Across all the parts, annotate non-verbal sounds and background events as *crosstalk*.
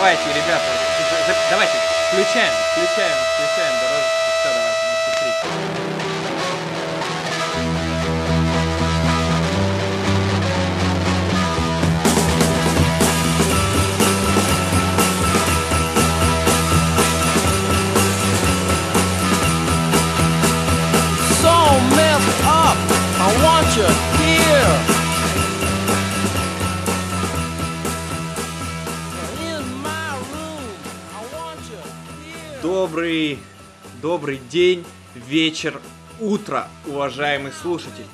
Давайте, ребята, давайте, включаем, включаем, включаем дорожечку. Все, давайте, на счет три. I Добрый, добрый день, вечер, утро, уважаемый слушатель.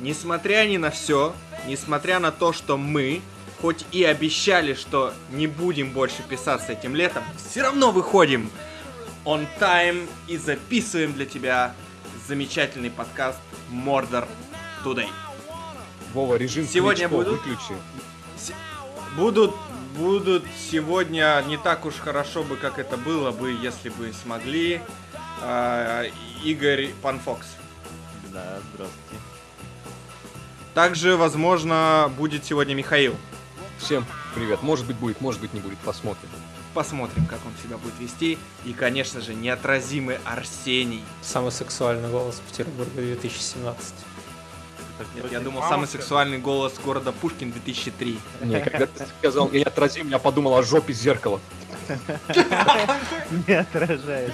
Несмотря ни на все, несмотря на то, что мы, хоть и обещали, что не будем больше писаться этим летом, все равно выходим on time и записываем для тебя замечательный подкаст Mordor Today. Вова, режим Сегодня будут? выключи. Будут, будут сегодня не так уж хорошо бы, как это было бы, если бы смогли. Э, Игорь Панфокс. Да, здравствуйте. Также, возможно, будет сегодня Михаил. Всем привет. Может быть будет, может быть не будет. Посмотрим. Посмотрим, как он себя будет вести. И, конечно же, неотразимый Арсений. Самый сексуальный голос Петербурга 2017. Так, я думал, самый сексуальный голос города Пушкин 2003. Не, когда ты сказал «я отразим», меня подумал о жопе зеркала. Не отражает.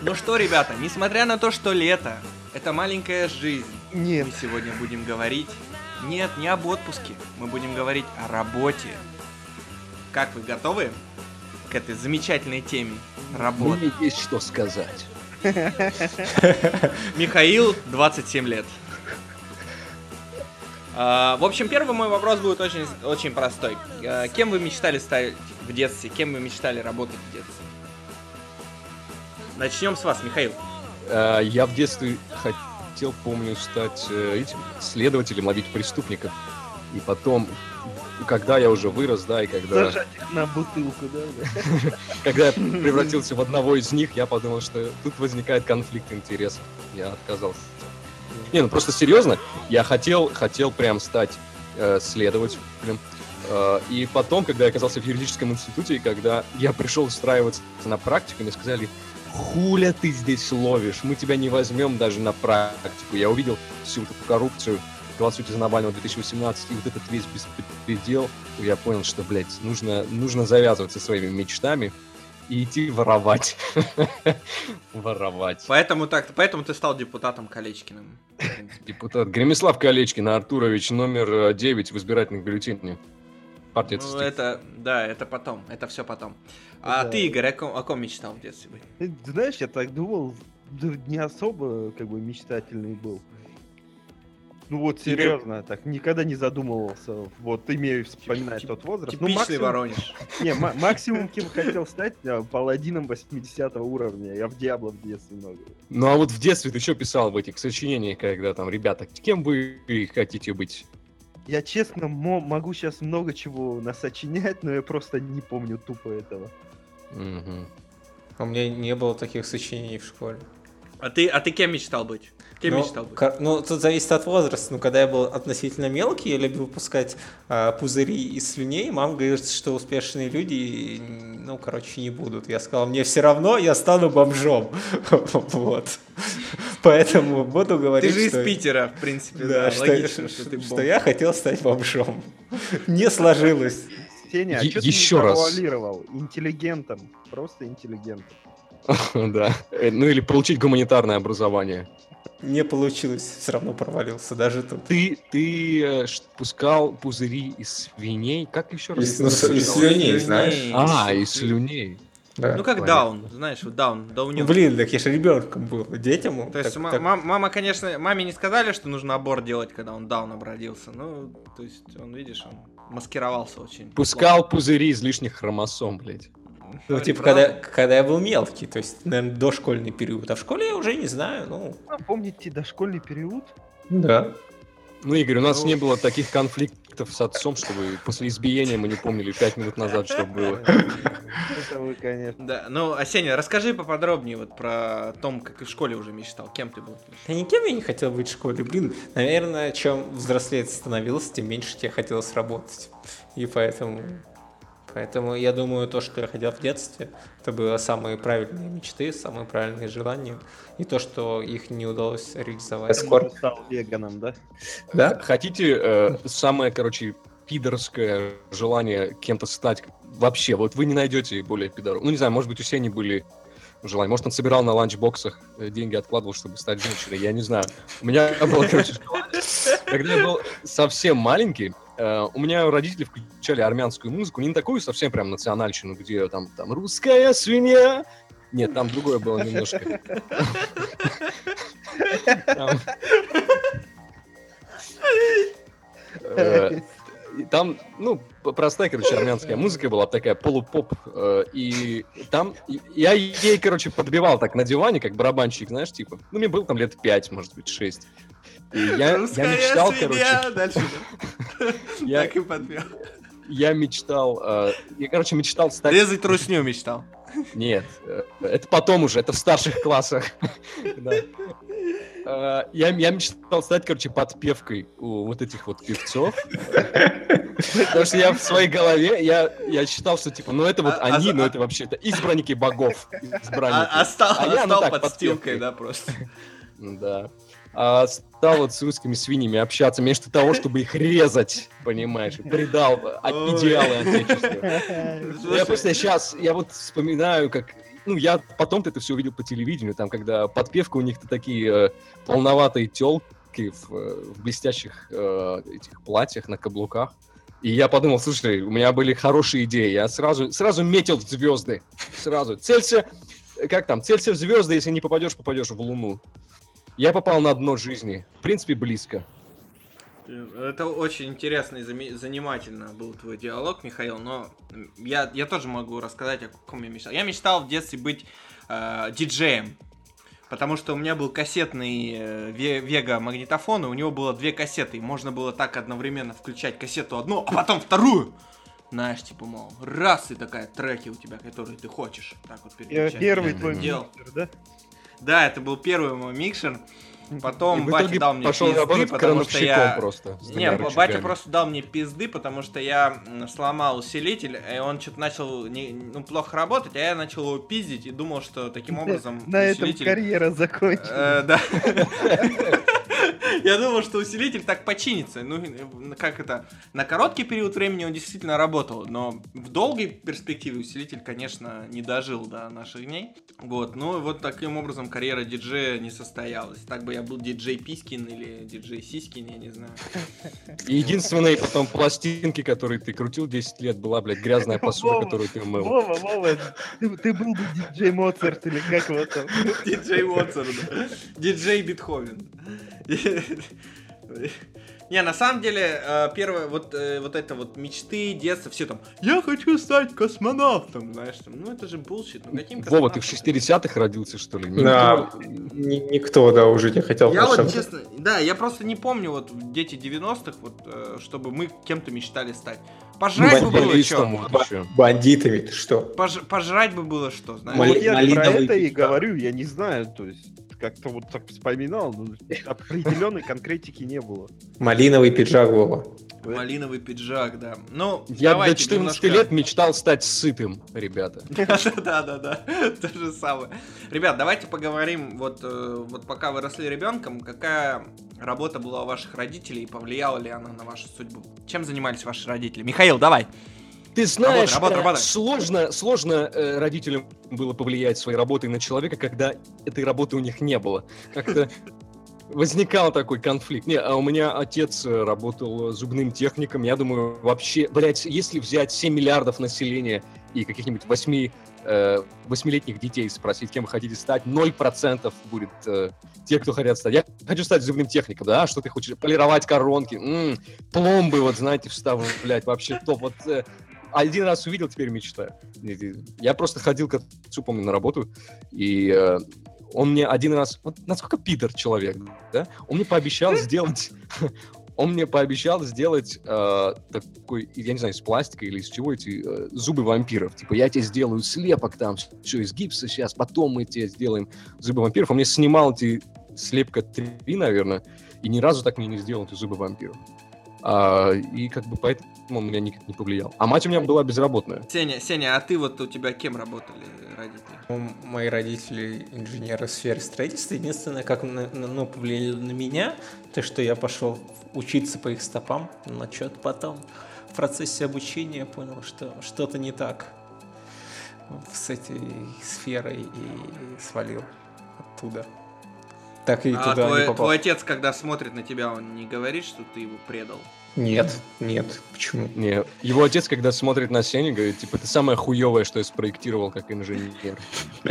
Ну что, ребята, несмотря на то, что лето, это маленькая жизнь. Нет. Мы сегодня будем говорить... Нет, не об отпуске. Мы будем говорить о работе. Как вы готовы к этой замечательной теме работы? Мне есть что сказать. *laughs* Михаил, 27 лет. А, В общем, первый мой вопрос будет очень, очень простой. А, Кем вы мечтали стать в детстве? Кем вы мечтали работать в детстве? Начнем с вас, Михаил. Э, Я в детстве хотел, помню, стать э, этим следователем, ловить преступников. И потом, когда я уже вырос, да, и когда, Зажать их на бутылку, да? *laughs* когда я превратился в одного из них, я подумал, что тут возникает конфликт интересов. Я отказался. Не, ну просто серьезно, я хотел, хотел прям стать э, следователем. Э, и потом, когда я оказался в юридическом институте, и когда я пришел устраиваться на практику, мне сказали, хуля ты здесь ловишь, мы тебя не возьмем даже на практику. Я увидел всю эту коррупцию, голосуйте за Навального 2018, и вот этот весь беспредел, я понял, что, блядь, нужно, нужно завязывать со своими мечтами и идти воровать. *laughs* Воровать. Поэтому так, поэтому ты стал депутатом Колечкиным. Депутат Гремислав Колечкин Артурович, номер 9 в избирательных бюллетенях. Партия Ну, это, да, это потом, это все потом. А Да. ты, Игорь, о ком, о ком мечтал в детстве? Ты знаешь, я так думал, да не особо как бы мечтательный был. Ну вот серьезно, так никогда не задумывался. Вот имею вспоминать Тип- тот возраст. Ну, Типичный максимум, Воронеж. *laughs* не, ма- максимум, кем хотел стать, а, паладином 80 уровня. Я в Диабло в детстве много. Ну а вот в детстве ты что писал в этих сочинениях, когда там, ребята, кем вы хотите быть? Я честно мо- могу сейчас много чего насочинять, но я просто не помню тупо этого. Мгм. У меня не было таких сочинений в школе. А ты, а ты кем мечтал быть? Кем ну, мечтал быть? ну, тут зависит от возраста. Ну, когда я был относительно мелкий, я любил пускать а, пузыри из слюней. Мама говорит, что успешные люди, ну, короче, не будут. Я сказал, мне все равно, я стану бомжом. *laughs* Вот. Поэтому буду Ты говорить, же из что... Питера, в принципе, Да, да, что, что- *laughs* что ты что я хотел стать бомжом. Не сложилось. Сеня, а ещё ты не? Интеллигентом. Просто интеллигентом. *laughs* Да. Э, Ну или получить гуманитарное образование. Не получилось, все равно провалился, даже тут. Ты, ты э, пускал пузыри из свиней? Как еще раз? Из- ну, из слюней, знаешь? А, из слюней. Да. Ну как даун, знаешь, вот даун, Ну, даунюк. блин, так я же ребенком был, детям. То есть так- так- мам- мама, конечно, маме не сказали, что нужно аборт делать, когда он даун родился. Ну, то есть он, видишь, он маскировался очень. Пускал пузыри из лишних хромосом, блядь. Ну, типа, Правда? когда, когда я был мелкий, то есть, наверное, дошкольный период. А в школе я уже не знаю, ну... А помните дошкольный период? Да. Ну, Игорь, у нас Ну. не было таких конфликтов с отцом, чтобы после избиения мы не помнили пять минут назад, что было. Это вы, конечно. Да, ну, Асеня, расскажи поподробнее вот про том, как и в школе уже мечтал. Кем ты был? Да никем я не хотел быть в школе. Блин, наверное, чем взрослее ты становился, тем меньше тебе хотелось работать. И поэтому... Поэтому я думаю, то, что я хотел в детстве, это было самые правильные мечты, самые правильные желания. И то, что их не удалось реализовать. Скоро стал веганом, да? Да? Хотите э, самое, короче, пидорское желание кем-то стать вообще? Вот вы не найдете более пидоров. Ну, не знаю, может быть, у Сени были желания. Может, он собирал на ланчбоксах э, деньги, откладывал, чтобы стать женщиной. Я не знаю. У меня *laughs* было, короче, желание. Когда я был совсем маленький, у меня родители включали армянскую музыку, не такую совсем прям национальщину, где там, там русская свинья. Нет, там другое было немножко. Там- Э, ну, простая, короче, армянская музыка была, такая полупоп. э, И там я ей, короче, подбивал так на диване, как барабанщик, знаешь, типа. Ну, мне было там лет пять, может быть, шесть. И я, я мечтал, свинья. короче, Дальше. да. *laughs* я, Так и подвел. я мечтал, э, я, короче, мечтал стать... Резать трусню мечтал. Нет, э, это потом уже, это в старших классах. *laughs* Да. Э, Я, я мечтал стать, короче, подпевкой у вот этих вот певцов. Потому что я в своей голове, я, я считал, что, типа, ну это вот А- а они, за- ну это вообще это избранники богов. Избранники. А, а стал, А я, а ну так, подстилкой, подпевкой. да, просто. *laughs* Да. А стал вот с русскими свиньями общаться вместо того, *laughs* чтобы их резать, понимаешь, предал идеалы отечества. *laughs* Я просто сейчас, я вот вспоминаю, как... Ну, я потом это все увидел по телевидению, там, когда подпевка у них-то такие э, полноватые телки в, э, в блестящих э, этих платьях на каблуках. И я подумал, слушай, у меня были хорошие идеи. Я сразу, сразу метил в звезды. Сразу. Целься, э, как там, целься в звезды, если не попадешь, попадешь в Луну. Я попал на дно жизни. В принципе, близко. Это очень интересно и занимательно был твой диалог, Михаил, но я, я тоже могу рассказать, о каком я мечтал. Я мечтал в детстве быть э, диджеем, потому что у меня был кассетный э, ве- Вега магнитофон, и у него было две кассеты, и можно было так одновременно включать кассету одну, а потом вторую. Знаешь, типа, мол, раз и такая треки у тебя, которые ты хочешь. Так вот Я переключать. Первый Я твой это делал. миксер, да? Да, это был первый мой микшер. Потом И батя дал мне пошел пизды, потому что я... просто. Не, батя рычагами. просто дал мне пизды, потому что я сломал усилитель, и он что-то начал не- ну, плохо работать, а я начал его пиздить и думал, что таким *laughs* образом На этом усилитель... карьера закончилась. Э, Да. *laughs* Я думал, что усилитель так починится. Ну, э, как это? На короткий период времени он действительно работал, но в долгой перспективе усилитель, конечно, не дожил до наших дней. Вот, ну вот таким образом карьера диджея не состоялась. Так бы я был диджей Пискин или диджей Сиськин, я не знаю. Единственные потом пластинки, которые ты крутил 10 лет, была, блядь, грязная посуда, Вова, которую ты мыл. Вова, Вова, ты, ты был бы диджей Моцарт или как его там? Диджей да. Диджей Бетховен. *laughs* Не, на самом деле, э, первое, вот, э, вот это вот мечты, детства, все там, я хочу стать космонавтом, знаешь, там, ну это же bullshit, ну каким Вова, ты в космонавтом? 60-х родился, что ли? Да, Никто- ни- никто, да, уже не хотел. Я вот, честно, да, я просто не помню, вот, дети 90-х, вот, э, чтобы мы кем-то мечтали стать. Пожрать бы было что? Бандитами, ты что? Пож- пожрать бы было что, знаешь? Ну, Мали- вот я про это и говорю, я не знаю, то есть как-то вот так вспоминал, но определенной конкретики не было. Малиновый пиджак Вова. Малиновый пиджак, да. Ну, Я до давайте 14 немножко- лет мечтал стать сытым, ребята. *laughs* Да, да, да, *laughs* то же самое. Ребят, давайте поговорим, вот, э, вот пока вы росли ребенком, какая работа была у ваших родителей и повлияла ли она на вашу судьбу? Чем занимались ваши родители? Михаил, давай. Ты знаешь, работай, э, работай. сложно, сложно э, родителям было повлиять своей работой на человека, когда этой работы у них не было. Как-то возникал такой конфликт. Не, а у меня отец э, работал зубным техником. Я думаю, вообще, блядь, если взять 7 миллиардов населения и каких-нибудь 8 э, восьмилетних детей спросить, кем вы хотите стать, 0% будет э, те, кто хотят стать. Я хочу стать зубным техником, да? Что ты хочешь? Полировать коронки, м, пломбы, вот, знаете, вставлять, вообще топ. Вот э, один раз увидел, теперь мечтаю. Я просто ходил к отцу, помню, на работу, и э, он мне один раз... Вот насколько пидор человек, да? Он мне пообещал *laughs* сделать... Он мне пообещал сделать э, такой, я не знаю, из пластика или из чего эти э, зубы вампиров. Типа, я тебе сделаю слепок там, все из гипса сейчас, потом мы тебе сделаем зубы вампиров. Он мне снимал эти слепка три, наверное, и ни разу так мне не сделал эти зубы вампиров. А, и как бы поэтому он на меня никак не повлиял. А мать у меня была безработная. Сеня, Сеня, а ты вот у тебя кем работали родители? Ну, Мои родители инженеры в сфере строительства. Единственное, как на- на- ну, повлияли на меня, то, что я пошел учиться по их стопам, но что-то потом в процессе обучения понял, что что-то не так с этой сферой и свалил оттуда. Так и А туда твой, не попал. твой отец, когда смотрит на тебя, он не говорит, что ты его предал? Нет, нет, почему? Не, его отец, когда смотрит на Сеню, говорит, типа, ты самое хуевое, что я спроектировал как инженер. *laughs*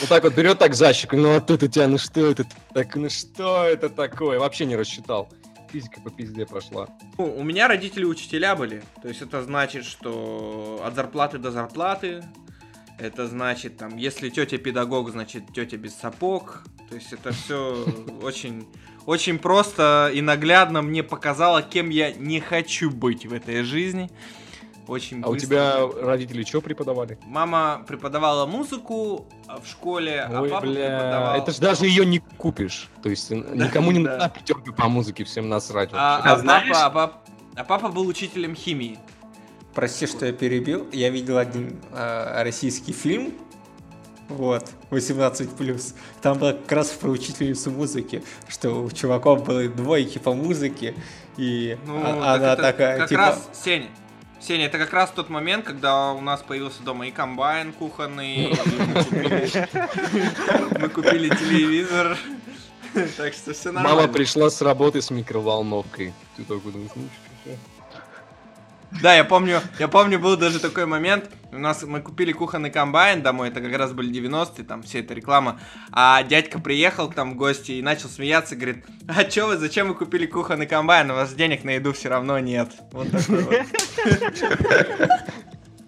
Вот так вот берет так за щеку, ну а тут у тебя, ну что это так, ну что это такое? Вообще не рассчитал. Физика по пизде прошла. Ну, у меня родители учителя были. То есть это значит, что от зарплаты до зарплаты. Это значит, там, если тетя педагог, значит тетя без сапог. То есть это все *laughs* очень, очень просто и наглядно мне показало, кем я не хочу быть в этой жизни. Очень А у быстро. тебя родители что преподавали? Мама преподавала музыку а, в школе, а Ой, папа бля, преподавал... это ж даже ее не купишь. То есть никому не да. нужна пятерка по музыке, всем насрать. А, а А папа, а а папа был учителем химии. Прости, что я перебил. Я видел один э, российский фильм, вот, 18+. Там было как раз про учительницу музыки, что у чуваков были двойки по музыке, и Ну, а- так она это такая, как типа... раз, Сеня, Сеня, это как раз тот момент, когда у нас появился дома и комбайн кухонный, и мы купили- *laughs* мы купили телевизор, *laughs* так что все нормально. Мама пришла с работы с микроволновкой. Ты такой думаешь, ну чё? Да, я помню, я помню, был даже такой момент, у нас мы купили кухонный комбайн домой, это как раз были 90-е, там вся эта реклама, а дядька приехал к нам в гости и начал смеяться, говорит, а чё вы, зачем вы купили кухонный комбайн, у вас денег на еду все равно нет. Вот такой вот.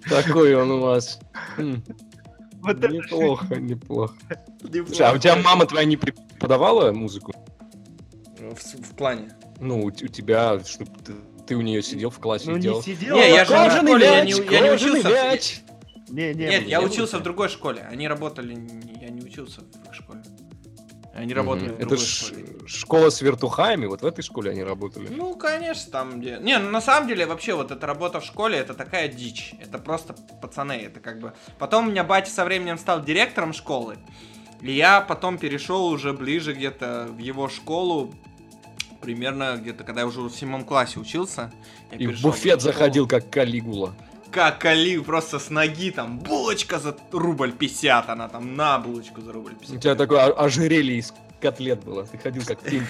Такой он у вас. Хм, Вот Неплохо, неплохо. Слушай, а у тебя мама твоя не преподавала музыку? В, в плане. Ну, у, у тебя, чтобы ты, ты у нее сидел в классе Ну и не делал. сидел. Не, я же не в школе, я не- я не учился. мяч. Не, не, Нет, не я учился в другой школе. Они работали, я не учился в их школе. Они работали в Это другой ж школе. школа с вертухаями, вот в этой школе они работали. Ну, конечно, там где... Не, ну на самом деле, вообще, вот эта работа в школе, это такая дичь. Это просто пацаны, это как бы... Потом у меня батя со временем стал директором школы. И я потом перешел уже ближе где-то в его школу, примерно где-то, когда я уже в седьмом классе учился. И в буфет заходил, как Калигула. Как Али, просто с ноги, там, булочка за рубль 50, она там на булочку за рубль 50. У тебя такое ожерелье из котлет было. Ты ходил как. И-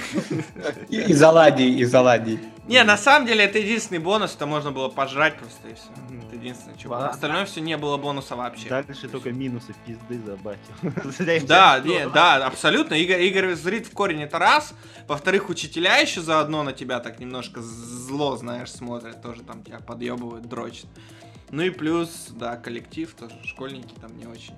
Из оладий, из оладий. Не, на самом деле это единственный бонус, это можно было пожрать просто и все. Это единственное, чего. Ладно. Остальное все не было бонуса вообще. Дальше только минусы пизды *laughs* за батю. Да, не, да, абсолютно. Игорь, Игорь зрит в корень это раз. Во-вторых, учителя еще заодно на тебя так немножко зло, знаешь, смотрят, тоже там тебя подъебывают, дрочат. Ну и плюс, да, коллектив тоже, школьники там не очень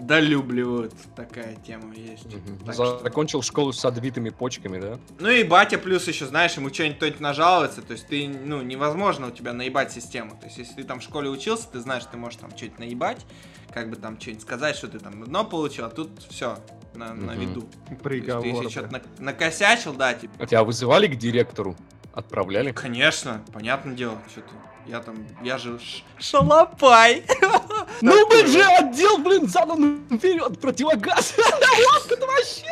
долюбливают. Такая тема есть. Так что- Закончил школу с отбитыми почками, да? Ну и батя плюс еще, знаешь, ему что-нибудь кто-нибудь нажалуется, то есть ты, ну, невозможно у тебя наебать систему. То есть если ты там в школе учился, ты знаешь, ты можешь там что-нибудь наебать, как бы там что-нибудь сказать, что ты там одно получил, а тут все на, на Мгм. виду. То есть Приговор. ты если что-то накосячил, да, типа, А тебя вызывали к директору? Отправляли? конечно, понятное дело, что ты, я там, я же ш- шалопай. *laughs* Ну мы же отдел, блин, задом вперед, противогаз! *laughs* Вот это вообще!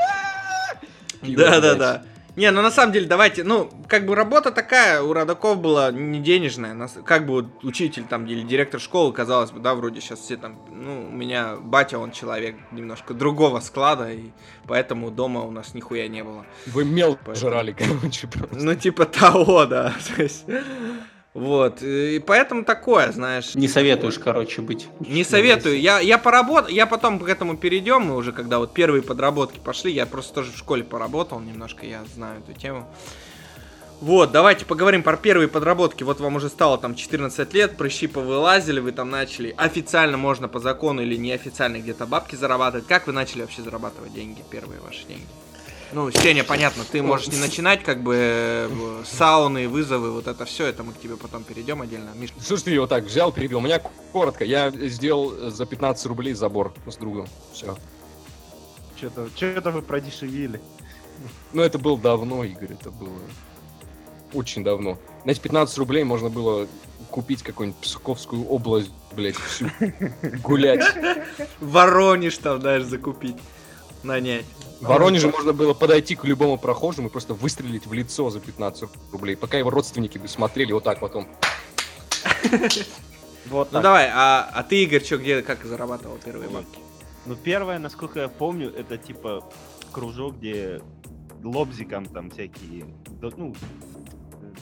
Да, да, да. Не, ну на самом деле, давайте, ну, как бы работа такая у родаков была не денежная. Нас- Как бы вот учитель там или директор школы, казалось бы, да, вроде сейчас все там, ну, у меня батя, он человек немножко другого склада, и поэтому дома у нас нихуя не было. Вы мел Поэтому- жрали, *laughs* короче, просто. Ну, типа того, да. *laughs* То есть, Вот, и поэтому такое, знаешь. Не советуешь, короче, быть. Не советую. Я, я поработал, я потом к этому перейдем, мы уже когда вот первые подработки пошли, я просто тоже в школе поработал немножко, я знаю эту тему. Вот, давайте поговорим про первые подработки. Вот вам уже стало там 14 лет, прыщи повылазили, вы там начали. Официально можно по закону или неофициально где-то бабки зарабатывать. Как вы начали вообще зарабатывать деньги, первые ваши деньги? Ну, Сеня, понятно, ты можешь не начинать, как бы, э, сауны, вызовы, вот это все, это мы к тебе потом перейдем отдельно. Миш, Слушай, ты его так взял, перебил. У меня коротко. Я сделал за 15 рублей забор с другом. Все. Что-то, что-то вы продешевили. Ну, это было давно, Игорь, это было. очень давно. На эти 15 рублей можно было купить какую-нибудь Псковскую область, блядь, всю. Гулять. Воронеж там, знаешь, закупить. Нанять. В Воронеже можно было подойти к любому прохожему и просто выстрелить в лицо за 15 рублей, пока его родственники бы смотрели вот так потом. *laughs* Вот Ну так. давай, а, а ты, Игорь, что, где, как зарабатывал первые бабки? Ну, первое, насколько я помню, это типа кружок, где лобзиком там всякие, ну,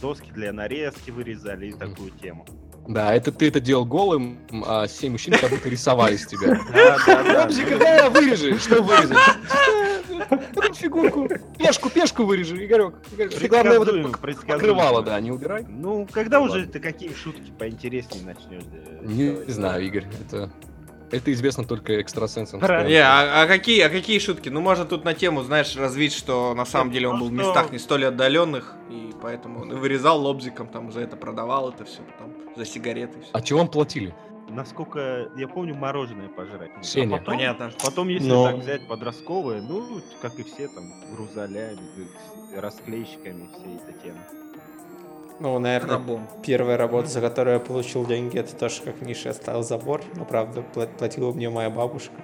доски для нарезки вырезали и такую тему. Да, это ты это делал голым, а семь мужчин как будто рисовали с тебя. *laughs* Да, да, да. Лобзик, да, вырежи. Что вырезать? Какую фигурку? Пешку, пешку вырежи, Игорек. Игорек, Главное, вот это покрывало, да, не убирай. Ну, когда Ну, уже ты какие шутки поинтереснее начнешь? э, Не знаю, Игорь, это... Это известно только экстрасенсам. Не, а, а какие, а какие шутки? Ну, можно тут на тему, знаешь, развить, что на самом деле он был в Ну, местах не столь отдаленных, и поэтому он и вырезал лобзиком, там за это продавал это все, потом за сигареты. Всё. А чего вам платили? Насколько я помню, мороженое пожрать. Сеня. А потом, Понятно. потом, если Но- так взять подростковые, ну, как и все, там, грузолями, э, расклейщиками, все эта тема. Ну, наверное, Рабом. первая работа, за которую я получил деньги, это тоже как Миша оставил забор. Но, правда, пла- платила мне моя бабушка.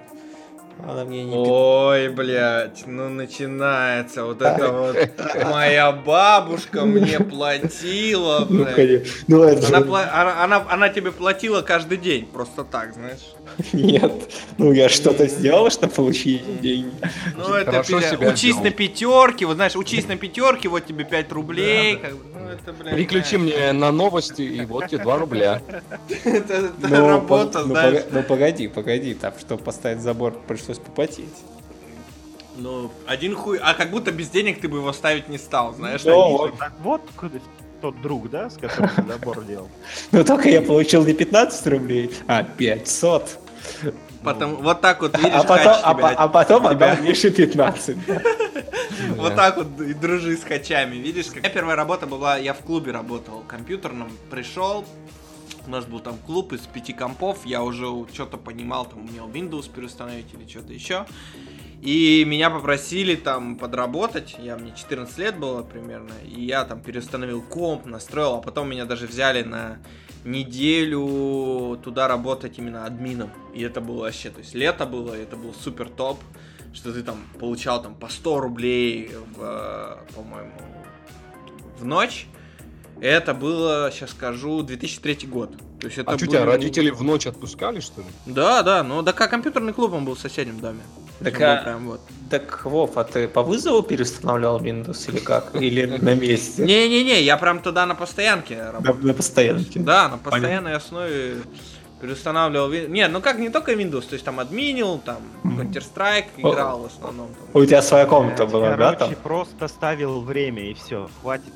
Она мне не... Ой, блядь, ну начинается вот это вот. Моя бабушка мне платила, Ну, блядь. конечно. Ну, это Она, же- пла- она, она, она тебе платила каждый день, просто так, знаешь. Нет. Ну, я что-то сделал, чтобы получить деньги. Ну, это себя учись на пятерке, вот знаешь, учись на пятерке, вот тебе 5 рублей. ну, это, блядь, Переключи знаешь, мне на новости, и вот тебе 2 рубля. *laughs* Это, Ну, работа, ну, знаешь. Ну, погоди, погоди, там, чтобы поставить забор, пришлось поплатить. Ну, один хуй. А как будто без денег ты бы его ставить не стал, знаешь. Ну, они- вот. Так вот тот друг, да, с которым ты забор делал? Но только я получил не 15 рублей, а 500. Потом, вот так вот, видишь, А потом, хач а, тебя, по- а потом тебя- отдал Мише 15. Вот так вот и дружи с хачами, видишь? Как... Моя первая работа была, я в клубе работал, компьютерном, пришел, у нас был там клуб из пяти компов, я уже что-то понимал, там умел Windows переустановить или что-то еще. И меня попросили там подработать, я, мне 14 лет было примерно, и я там переустановил комп, настроил, а потом меня даже взяли на неделю туда работать именно админом. И это было вообще, то есть лето было, это был супер топ, что ты там получал там по 100 рублей в, по-моему, в ночь. Это было, сейчас скажу, 2003 год. То есть это А что тебя родители в ночь отпускали, что ли? Да, да, ну да как компьютерный клуб, он был в соседнем доме. Так, Прям а- прям вот. Так, Вов, а ты по вызову переустанавливал Windows или как? Или на месте? Не-не-не, я прям туда на постоянке работал. на постоянке. Да, на постоянной основе переустанавливал. Не, ну как, не только Windows, то есть там админил, там Counter-Strike играл в основном. там. У тебя своя комната была, да, там? Короче, *laughs* просто ставил время и все, хватит.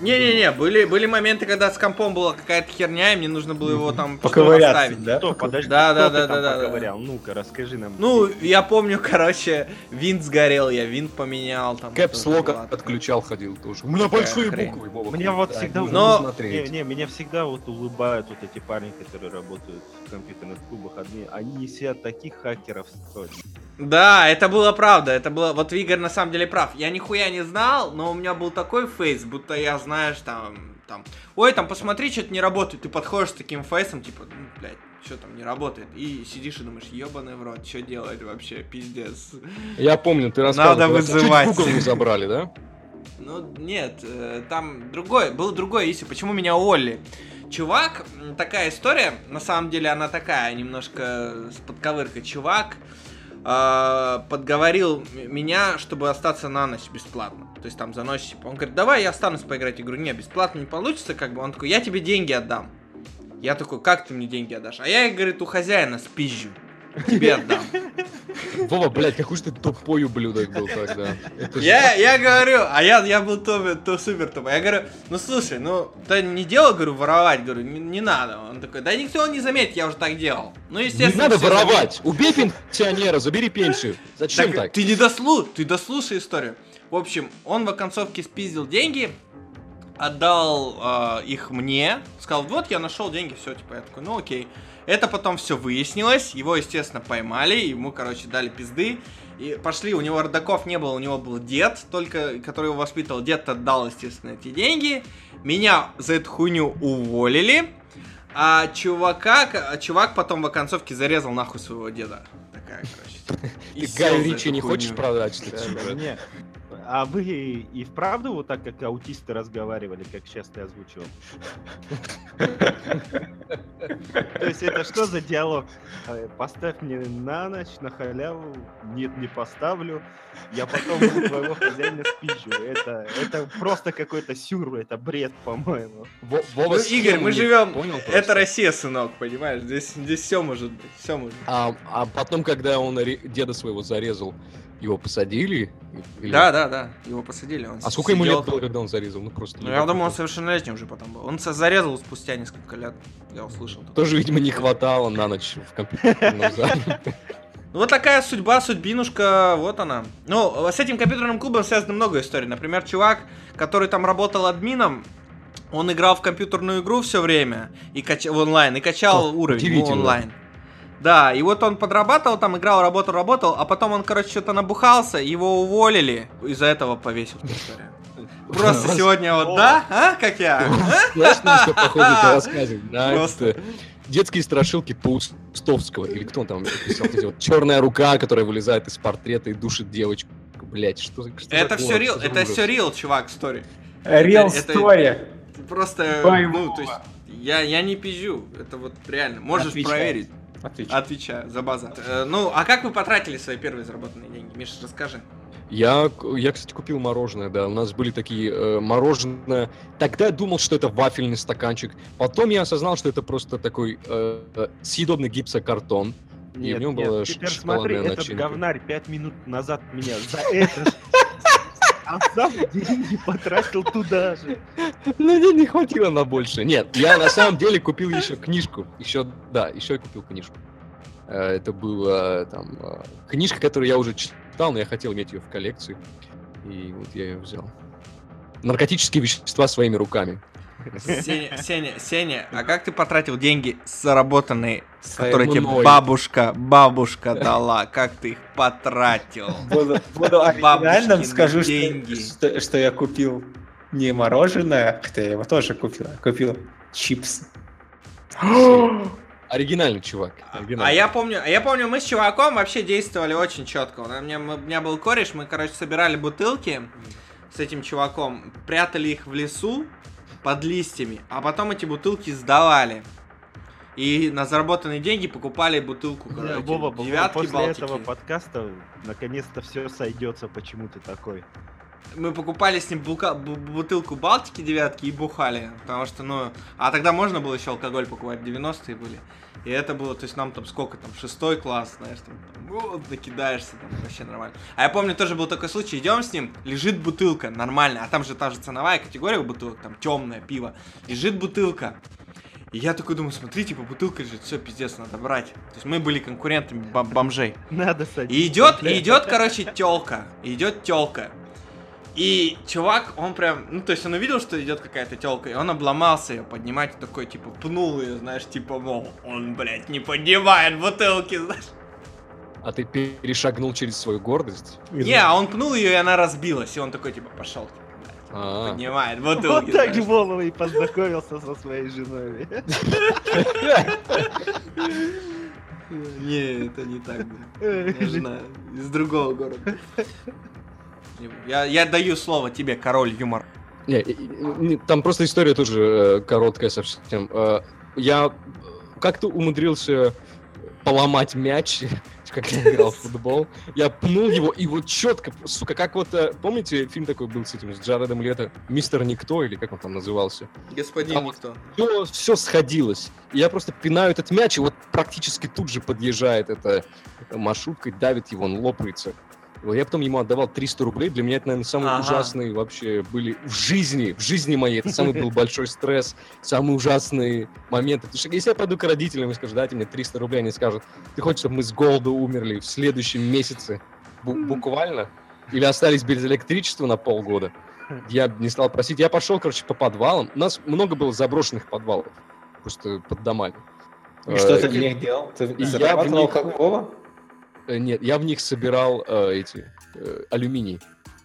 Не-не-не, были, были моменты, когда с компом была какая-то херня, и мне нужно было его там поставить. да? Что, подожди, Да, да, да, да, да, да. поковырял? Ну-ка, расскажи нам. Ну, я помню, короче, винт сгорел, я винт поменял. Там, Кэпс тоже лок была такая- отключал, ходил тоже. У меня большие хрень. буквы. Мне вот Да, всегда... Но-. Не, не, меня всегда вот улыбают вот эти парни, которые работают компьютерных клубах. Одни, они из себя таких хакеров строят. Да, это было правда, это было... Вот Игорь на самом деле прав. Я нихуя не знал, но у меня был такой фейс, будто я, знаешь, там... там Ой, там посмотри, что-то не работает. Ты подходишь с таким фейсом, типа, ну, блядь, что там не работает. И сидишь и думаешь, ебаный в рот, что делать вообще, пиздец. Я помню, ты рассказывал. Надо чуть вызывать. Google не забрали, да? Ну, нет, э, там другой, был другой issue. Почему меня Олли? Чувак, такая история, на самом деле она такая, немножко с подковыркой. Чувак э, подговорил меня, чтобы остаться на ночь бесплатно. То есть там за ночь, типа, он говорит, давай я останусь поиграть игру. Не, бесплатно не получится, как бы. Он такой, я тебе деньги отдам. Я такой, как ты мне деньги отдашь? А я, говорит, у хозяина спизжу. Тебе *laughs* отдам. Вова, блядь, какой же ты тупой ублюдок был тогда. Я, я говорю, а я, я был то, то супер тупой. Я говорю, ну слушай, ну ты не делал, говорю, воровать, говорю, не, не надо. Он такой, да никто не заметит, я уже так делал. Ну, Не естественно. надо все воровать! Убей пенсионера, забери пенсию. Зачем Так, так? Ты не дослу, ты дослушай историю. В общем, он в оконцовке спиздил деньги, отдал э, их мне, сказал, вот я нашел деньги, все, типа, я такой, ну окей. Это потом все выяснилось, его, естественно, поймали, ему, короче, дали пизды. И пошли, у него родаков не было, у него был дед, только, который его воспитывал. Дед отдал, естественно, эти деньги. Меня за эту хуйню уволили. А чувака, а чувак потом в оконцовке зарезал нахуй своего деда. Такая, короче. *laughs* И Ты за Ричи не хочешь продать, что ли? А вы и вправду вот так, как аутисты разговаривали, как сейчас ты озвучил? То есть это что за диалог? Э, Поставь мне на ночь, на халяву. Нет, не поставлю. Я потом у твоего хозяина спичу. Это, это просто какой-то сюр, это бред, по-моему. Ну, Игорь, мы живем. понял Это. Россия, сынок, понимаешь? Здесь, здесь все может быть. Все может быть. А, а потом, когда он деда своего зарезал, его посадили? Или- Да, да, да. Его посадили. Он А сколько ему лет было, когда он зарезал? Ну просто. Ну, я думаю, он совершеннолетний уже потом был. Он зарезал спустя несколько лет. Я услышал. Тоже, видимо, не хватало на ночь в компьютерном зале. Ну, вот такая судьба, судьбинушка, вот она. Ну, с этим компьютерным клубом связано много историй. Например, чувак, который там работал админом, он играл в компьютерную игру все время и кач... в онлайн, и качал О, уровень удивительно. онлайн. Да, и вот он подрабатывал там, играл, работал, работал, а потом он, короче, что-то набухался, его уволили, из-за этого повесил. *laughs* Просто сегодня вот, да? А? Как я? На что *laughs* рассказывать? На Просто. детские страшилки Паустовского. Или кто он там писал? Вот эти вот Черная рука, которая вылезает из портрета и душит девочку. Блять, что, за- что за Это все рил, это все рил, чувак, стори. Это- story. Просто, ну, то есть, я, я не пизжу, это вот реально, можешь проверить. Отвечай. Отвечаю, за базар. Э, ну, а как вы потратили свои первые заработанные деньги? Миша, расскажи. Я, я, кстати, купил мороженое, да. У нас были такие э, мороженое. Тогда я думал, что это вафельный стаканчик. Потом я осознал, что это просто такой э, э, съедобный гипсокартон. И в нем было ш- теперь смотри, этот начинка. говнарь пять минут назад меня за это... *laughs* *laughs* А сам деньги потратил туда же. Ну, не, не хватило на больше. Нет, я на самом деле купил еще книжку. Еще, да, еще я купил книжку. Э, Это была там э, книжка, которую я уже читал, но я хотел иметь ее в коллекции. И вот я ее взял. Наркотические вещества своими руками. Сеня, Сеня, Сеня, а как ты потратил деньги, заработанные, которые тебе бабушка, бабушка дала? Как ты их потратил? Буду, буду оригинальным, скажу, что, деньги. что, что я купил не мороженое, хотя я его тоже купил, а купил чипсы. *gasps* Оригинальный чувак. А оригинальный. я помню, а я помню, мы с чуваком вообще действовали очень четко. У меня, у меня был кореш, мы, короче, собирали бутылки с этим чуваком, прятали их в лесу под листьями, а потом эти бутылки сдавали. И на заработанные деньги покупали бутылку, Да, короче, Вова, девятки, после балтики. этого подкаста наконец-то все сойдется, почему ты такой. Мы покупали с ним булка- бу- бутылку Балтики девятки и бухали. Потому что, ну... А тогда можно было еще алкоголь покупать, 90-е были. И это было, то есть нам там сколько там, шестой класс, знаешь, там, вот, накидаешься, там, вообще нормально. А я помню, тоже был такой случай, идем с ним, лежит бутылка, нормально, а там же та же ценовая категория у бутылок, там, темное пиво. Лежит бутылка. И я такой думаю, смотри, типа, бутылка лежит, все, пиздец, надо брать. То есть мы были конкурентами бом- бомжей. Надо садиться. И идет, и идет, короче, телка. Идет телка. И чувак, он прям, ну, то есть он увидел, что идет какая-то телка, и он обломался ее поднимать, и такой, типа, пнул ее, знаешь, типа, мол, он, блядь, не поднимает бутылки, знаешь. А ты перешагнул через свою гордость? Не, а он пнул ее, и она разбилась, и он такой, типа, пошел, А, поднимает Вот бутылки, так знаешь. Вова и познакомился со своей женой. Не, это не так было. Знаю, из другого города. Я, я даю слово тебе, король юмор. Не, не, там просто история тоже э, короткая совсем. Э, я как-то умудрился поломать мяч, как я играл в футбол. Я пнул его, и вот четко, сука, как вот, э, помните, фильм такой был с этим, с Джаредом Лето, «Мистер Никто», или как он там назывался? Господин вот никто. Все, все сходилось. И я просто пинаю этот мяч, и вот практически тут же подъезжает эта маршрутка, давит его, он лопается. Я потом ему отдавал 300 рублей. Для меня это, наверное, самые Ага. ужасные вообще были в жизни. В жизни моей. Это самый был большой стресс. Самые ужасные моменты. Потому что если я пойду к родителям и скажу, дайте мне 300 рублей, они скажут, ты хочешь, чтобы мы с голоду умерли в следующем месяце? Бу- буквально? Или остались без электричества на полгода? Я не стал просить. Я пошел, короче, по подвалам. У нас много было заброшенных подвалов. Просто под домами. И что Э, ты в них делал? Ты зарабатывал них- как Вова? Э, Нет, я в них собирал э, эти э, алюминий.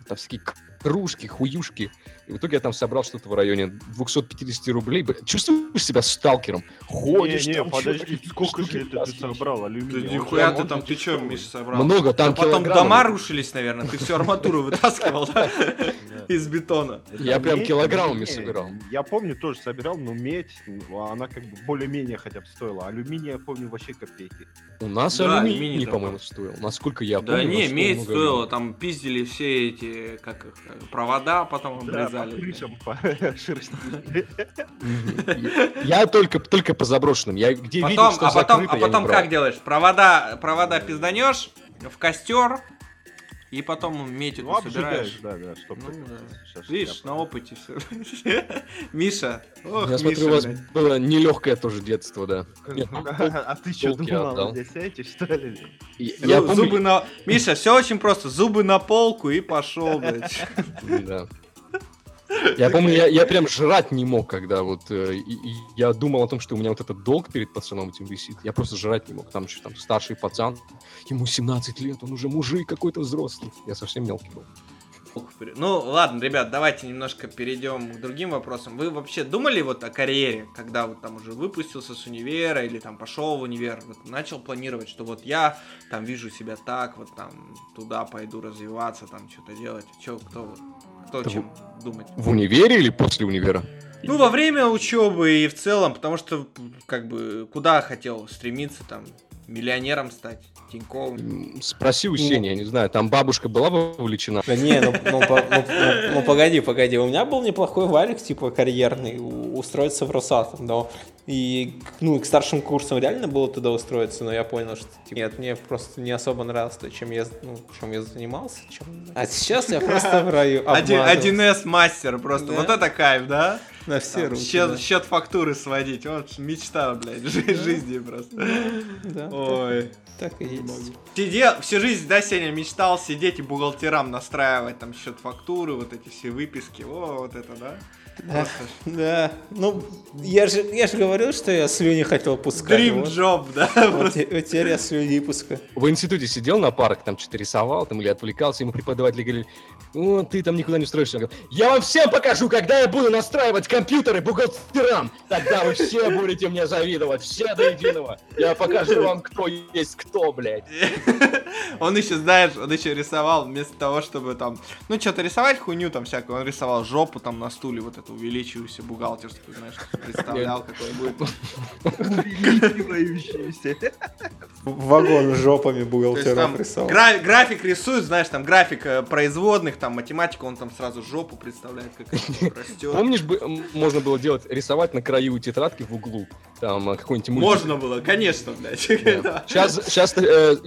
Там всякие кружки, хуюшки. И в итоге я там собрал что-то в районе 250 рублей. Бля, Чувствуешь себя сталкером? Ходишь не, не, там, подожди, чё-то сколько же это ты собрал Ты алюминия? нихуя ты там, ты чё, дешёвый. Миша, собрал? Много, там А потом дома рушились, наверное, ты всю арматуру вытаскивал, да? *laughs* *laughs* Из бетона. Я прям медь, килограммами не, собирал. Я помню, тоже собирал, но медь, ну, она как бы более-менее хотя бы стоила. Алюминия, я помню, вообще копейки. У нас Да, алюминий, по-моему, стоил. Насколько я Да помню. не, он медь алюминия. там пиздили все эти, как э, провода, потом Да, по обрезали. *laughs* Я только, только по заброшенным. Я где видел, что а потом, а не как делаешь? Провода, провода пизданешь в костер, и потом эту Ну, собираешь. да, да, чтоб Ну, да. Видишь, я на опыте все. *laughs* Миша, ох, Я смотрю, Миша, у вас было нелегкое тоже детство, да. Ну, *laughs* А ты что, думал, здесь эти, что ли? Я помню... Зубы на... Миша, все очень просто. Зубы на полку и пошел, блядь. Да. Я помню, я, я прям жрать не мог, когда вот э, и- и я думал о том, что у меня вот этот долг перед пацаном этим висит. Я просто жрать не мог. Там еще там старший пацан, ему 17 лет, он уже мужик какой-то взрослый. Я совсем мелкий был. Ну, ладно, ребят, давайте немножко перейдем к другим вопросам. Вы вообще думали вот о карьере, когда вот там уже выпустился с универа или там пошел в универ, вот начал планировать, что вот я там вижу себя так, вот там туда пойду развиваться, там что-то делать. Че, кто, вот- кто Да чем думать? В универе или после универа? Ну, во время учебы и в целом, потому что, как бы, куда хотел стремиться, там, миллионером стать, Тиньковым. Спроси у Сени, я не знаю, там бабушка была вовлечена? Да не, ну, ну, по- ну, ну, ну, погоди, погоди. У меня был неплохой валик, типа, карьерный, устроиться в Росатом, но и, ну, и к старшим курсам реально было туда устроиться, но я понял, что типа, нет, мне просто не особо нравилось то, чем я, ну, чем я занимался. Чем... А сейчас я просто в раю Один, обмазываюсь 1С мастер просто. Вот это кайф, да? На все Там руки. счет, да. счет фактуры сводить. Вот мечта, блядь, жи- жизни просто. Да, Ой. так и есть. Сидел, всю жизнь, да, Сеня, мечтал сидеть и бухгалтерам настраивать там счет фактуры, вот эти все выписки. О, вот это, да? Да, да. Ну, я же, я же говорил, что я слюни хотел пускать. Dream вот. job, да? Вот, те- вот теперь я слюни пускаю. В институте сидел на парах, там что-то рисовал, там или отвлекался, ему преподаватели говорили, «О, ты там никуда не устроишься. Он говорит, я вам всем покажу, когда я буду настраивать компьютеры бухгалтерам. Тогда вы все будете мне завидовать, все до единого. Я покажу вам, кто есть кто, блядь. *laughs* Он еще, знаешь, он еще рисовал вместо того, чтобы там, ну, что-то рисовать хуйню там всякую, он рисовал жопу там на стуле, вот эту увеличивающуюся бухгалтерскую, знаешь, представлял, какой будет. Увеличивающиеся. Вагон с жопами там рисовал. гра- график рисует, знаешь, там график э, производных, там математика, он там сразу жопу представляет, как это растет. Помнишь, бы, можно было делать, рисовать на краю тетрадки в углу, там а, какой-нибудь мультик. Можно было, конечно, блядь. Да. *laughs* Сейчас, сейчас, э,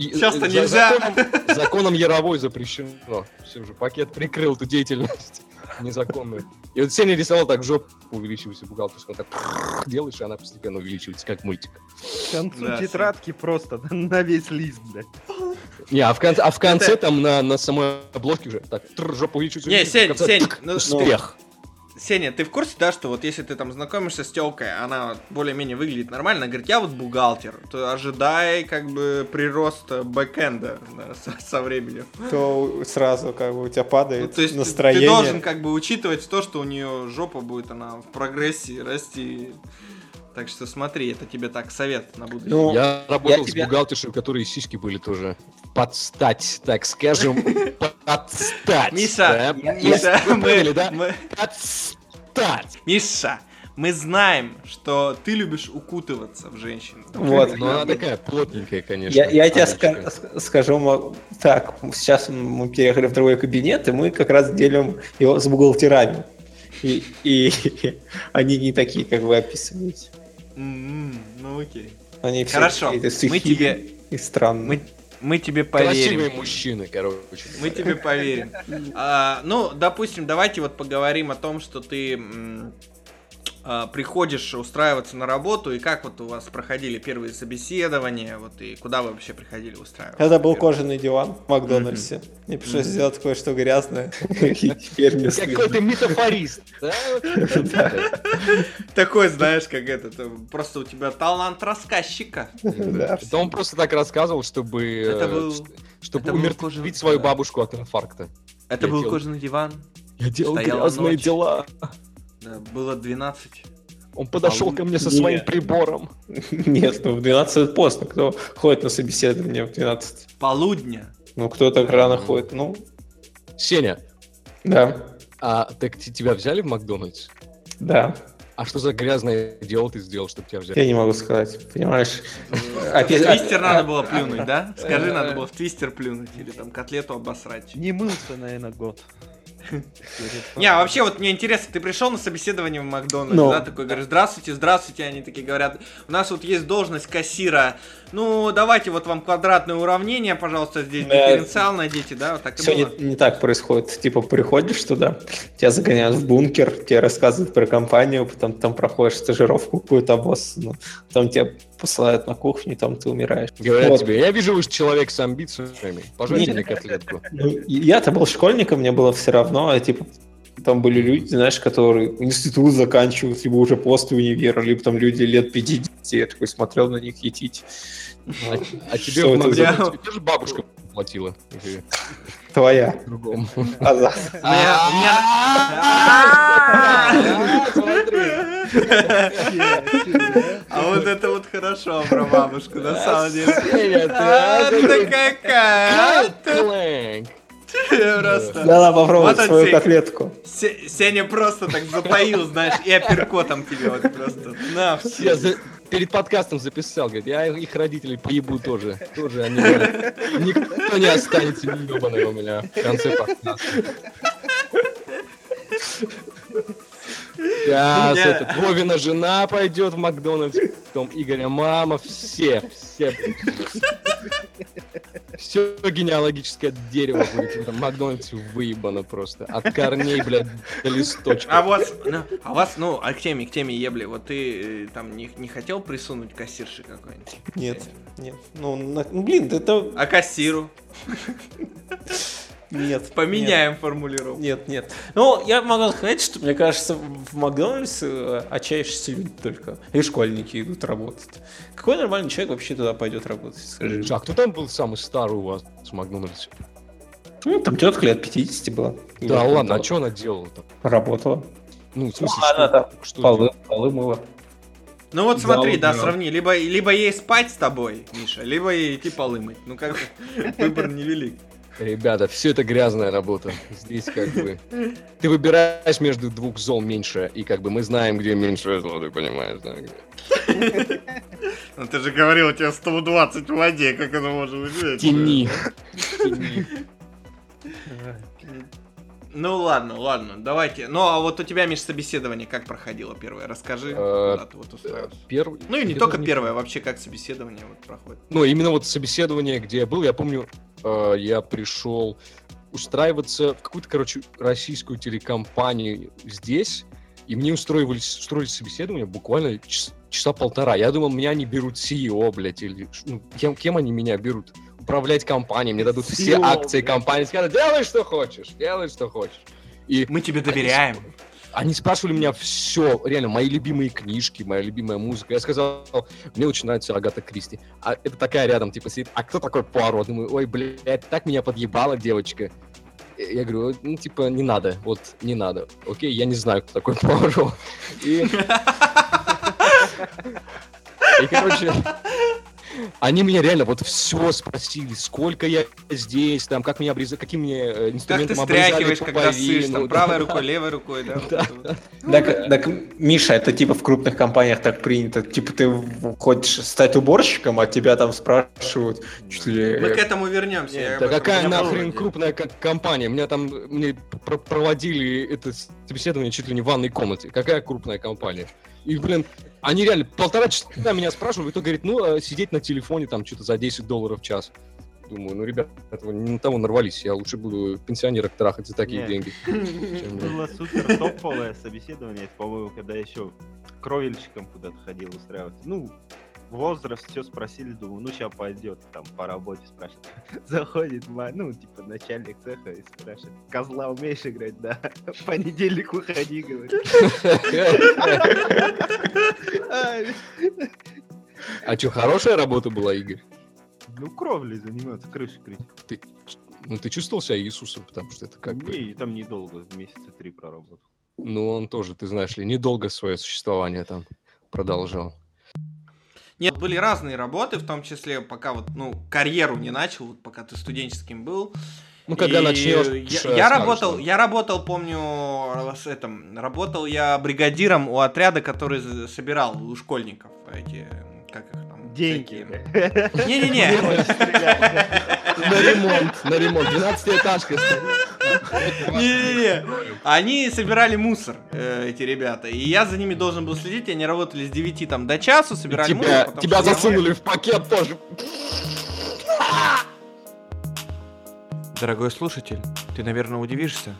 нельзя. Законом, законом Яровой запрещено. Все уже пакет прикрыл эту деятельность незаконную. И вот Сеня рисовал так жопу увеличивается бухгалтерскую. Он так *laughs* делаешь, и она постепенно увеличивается, как мультик. К концу Да, тетрадки просто *laughs* на весь лист, блядь. Не, а в конце, а в конце Это- там на, на самой обложке уже так тр, жопа увеличивается. Не, в Сень, Сень, ну, успех. Сеня, ты в курсе, да, что вот если ты там знакомишься с телкой, она более-менее выглядит нормально, она говорит, я вот бухгалтер, то ожидай как бы прироста бэкэнда да, *laughs* со, со временем. То сразу как бы у тебя Ну, падает то есть ты- настроение. ты должен как бы учитывать то, что у нее жопа будет, она в прогрессии расти. Так что смотри, это тебе так совет на будущее. Ну, Я работал тебя- с бухгалтершей, у которой сиськи были тоже под стать, так скажем, *laughs* под стать. Миша, да? Миша, мы- поняли, да? мы- Под стать. Миша, мы знаем, что ты любишь укутываться в женщин. Вот. Ну, она такая плотненькая, конечно. Я, я тебе ска- ск- скажу, так, сейчас мы переехали в другой кабинет, и мы как раз делим его с бухгалтерами. И, и *laughs* они не такие, как вы описываете. М-м, Ну окей. Они все Хорошо, мы тебе- и странные. Мы, мы тебе Красивые поверим. мужчины, короче. Мы тебе поверим. *laughs* А, ну, допустим, давайте вот поговорим о том, что ты приходишь устраиваться на работу, и как вот у вас проходили первые собеседования, вот и куда вы вообще приходили устраиваться? Это был Первый? кожаный диван в Макдональдсе. Мне пришлось сделать кое-что грязное. Какой ты метафорист. Такой, знаешь, как это, это просто у тебя талант рассказчика. Да. Да он просто так рассказывал, чтобы... Это э, Чтобы это умертвить свою бабушку от инфаркта. Это был кожаный диван, Я делал грязные дела. Да, было 12. Он подошел А, ко мне со не. своим прибором. *laughs* Нет, ну в 12 это поздно. Кто ходит на собеседование в 12? Полудня. Ну, кто так рано ходит? Ну, Сеня, да, а так тебя взяли в Макдональдс? да. А что за грязное дело ты сделал, чтобы тебя взяли? Я не могу сказать, понимаешь? В Опять- твистер надо было *laughs* плюнуть, да? Скажи, Э. надо было в твистер плюнуть или там котлету обосрать. Не мылся, наверное, год. Не, а вообще вот мне интересно, ты пришел на собеседование в Макдональдс, Ну. да, такой говоришь, здравствуйте, здравствуйте, они такие говорят, у нас вот есть должность кассира, ну давайте вот вам квадратное уравнение, пожалуйста, здесь Да. дифференциал найдите, да, вот так Все не, не так происходит. Типа, приходишь туда, тебя загоняют в бункер, тебе рассказывают про компанию, потом там проходишь стажировку какую-то босс, ну, потом тебя посылают на кухню, и там ты умираешь. Говорят Вот. тебе, я вижу, вы же человек с амбициями. Пожалуйте мне котлетку. Ну, я-то был школьником, мне было все равно, а типа там были люди, знаешь, которые институт заканчивают, либо уже после универа, либо там люди лет 50, я такой смотрел на них етить. А, а *laughs* тебе в Макдональдсе тебе тоже бабушка платила? Твоя. другому? А А. *laughs* А вот это вот хорошо про бабушку, на самом деле. А, а, ты какая? Клэнк. Просто. Надо попробовать Вот свою котлетку. Се- Сеня просто так затаил, знаешь, и апперкотом тебе вот просто. На, все. Я за- перед подкастом записал, говорит, я их родителей поебу тоже. Тоже они, говорят, никто не останется ебаный у меня в конце подкаста. Сейчас этот Вовина жена пойдет в Макдональдс, потом Игоря мама, все, все. Все генеалогическое дерево будет в Макдональдсе выебано просто. От корней, блядь, до листочка. А вас, ну, а вас, ну, а к теме, к теме ебли, вот ты э, там не, не хотел присунуть кассирши какой-нибудь? Нет, нет. Ну, на- ну, блин, это... А кассиру? *laughs* Нет. Поменяем формулировку. Нет, нет. Ну, я могу сказать, что, мне кажется, в Макдональдс отчаявшиеся люди только. И школьники идут работать. Какой нормальный человек вообще туда пойдет работать? Скажи. А кто там был самый старый у вас в Макдональдсе? Ну, там тетка лет 50 была. Да Или ладно, а там что она делала-то? Работала. Ну, в смысле, Ну, она там что, что Полы, полы мыла. Ну вот смотри, да, Да, да. сравни, либо, либо ей спать с тобой, Миша, либо ей идти полы мыть. Ну как бы *laughs* выбор невелик. Ребята, все это грязная работа. Здесь как бы... Ты выбираешь между двух зол меньше, и как бы мы знаем, где меньшее зло, ты понимаешь, да? где. Ну ты же говорил, у тебя 120 в воде, как это может быть? Тяни. Тяни. Ну ладно, ладно, давайте. Ну а вот у тебя межсобеседование как проходило первое? Расскажи, Э, куда ты вот устроился. Первый... Ну и не только первое, вообще как собеседование вот проходит. Ну, именно вот собеседование, где я был, я помню, э, я пришел устраиваться в какую-то, короче, российскую телекомпанию здесь, и мне устроились, устроились собеседование буквально час- часа полтора. Я думал, меня не берут CEO, блядь, или ну, кем, кем они меня берут? Управлять компанией, мне дадут все CEO, акции блядь. компании, скажут, делай, что хочешь, делай, что хочешь. И Мы тебе доверяем. они спрашивали меня все, реально, мои любимые книжки, моя любимая музыка. Я сказал, мне очень нравится Агата Кристи. А это такая рядом, типа, сидит, а кто такой Пуаро? Думаю, ой, блядь, так меня подъебала девочка. Я говорю, ну, типа, не надо, вот, не надо. Окей, я не знаю, кто такой Пуаро. И... *laughs* И, короче, они меня реально вот все спросили, сколько я здесь, там, как меня обрезать, каким мне э, Как ты инструментом обрезали стряхиваешь, когда ссышь, там, правой рукой, левой рукой, да? Да. вот. Так, так, Миша, это типа в крупных компаниях так принято. Типа ты хочешь стать уборщиком, а тебя там спрашивают, чуть ли... Мы к этому вернемся. Да какая нахрен крупная ко- компания? Меня там мне пр- проводили это собеседование чуть ли не в ванной комнате. Какая крупная компания? И, блин, они реально полтора часа меня спрашивают, и кто говорит, ну, э, сидеть на телефоне там что-то за 10 долларов в час. Думаю, ну, ребят, этого не на того нарвались. Я лучше буду пенсионерок трахать за такие Нет. деньги. *laughs* Было супер топовое собеседование, по-моему, когда еще кровельщиком куда-то ходил устраиваться. Ну, возраст, все спросили, думаю, ну, сейчас пойдет, там, по работе спрашивает. *laughs* Заходит, ну, типа, начальник цеха и спрашивает, козла умеешь играть? *laughs* Да. В понедельник уходи, говорит. А что, хорошая работа была, Игорь? Ну, кровлей заниматься, крыши крыть. Ты, ну, ты чувствовал себя Иисусом, потому что это как бы... Не, там недолго, месяца три проработал. Ну, он тоже, ты знаешь ли, недолго свое существование там продолжал. Нет, были разные работы, в том числе, пока вот, ну, карьеру не начал, вот пока ты студенческим был. Ну, когда И начнешь... Я, я работал, что- я работал, помню, с этим, работал я бригадиром у отряда, который собирал у школьников эти, как их Деньги. Не-не-не, На ремонт, на ремонт. 12 этажка. Не-не-не. Они собирали мусор, э, эти ребята. И я за ними должен был следить. Они работали с 9 там, до часу, собирали мусор. Тебя, засунули в пакет тоже. Дорогой слушатель, ты, наверное, удивишься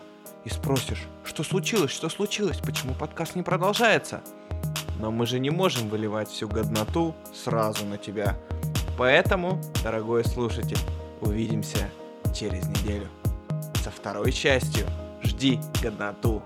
и спросишь, что случилось, что случилось, почему подкаст не продолжается? Но мы же не можем выливать всю годноту сразу на тебя. Поэтому, дорогой слушатель, увидимся через неделю. Со второй частью жди годноту.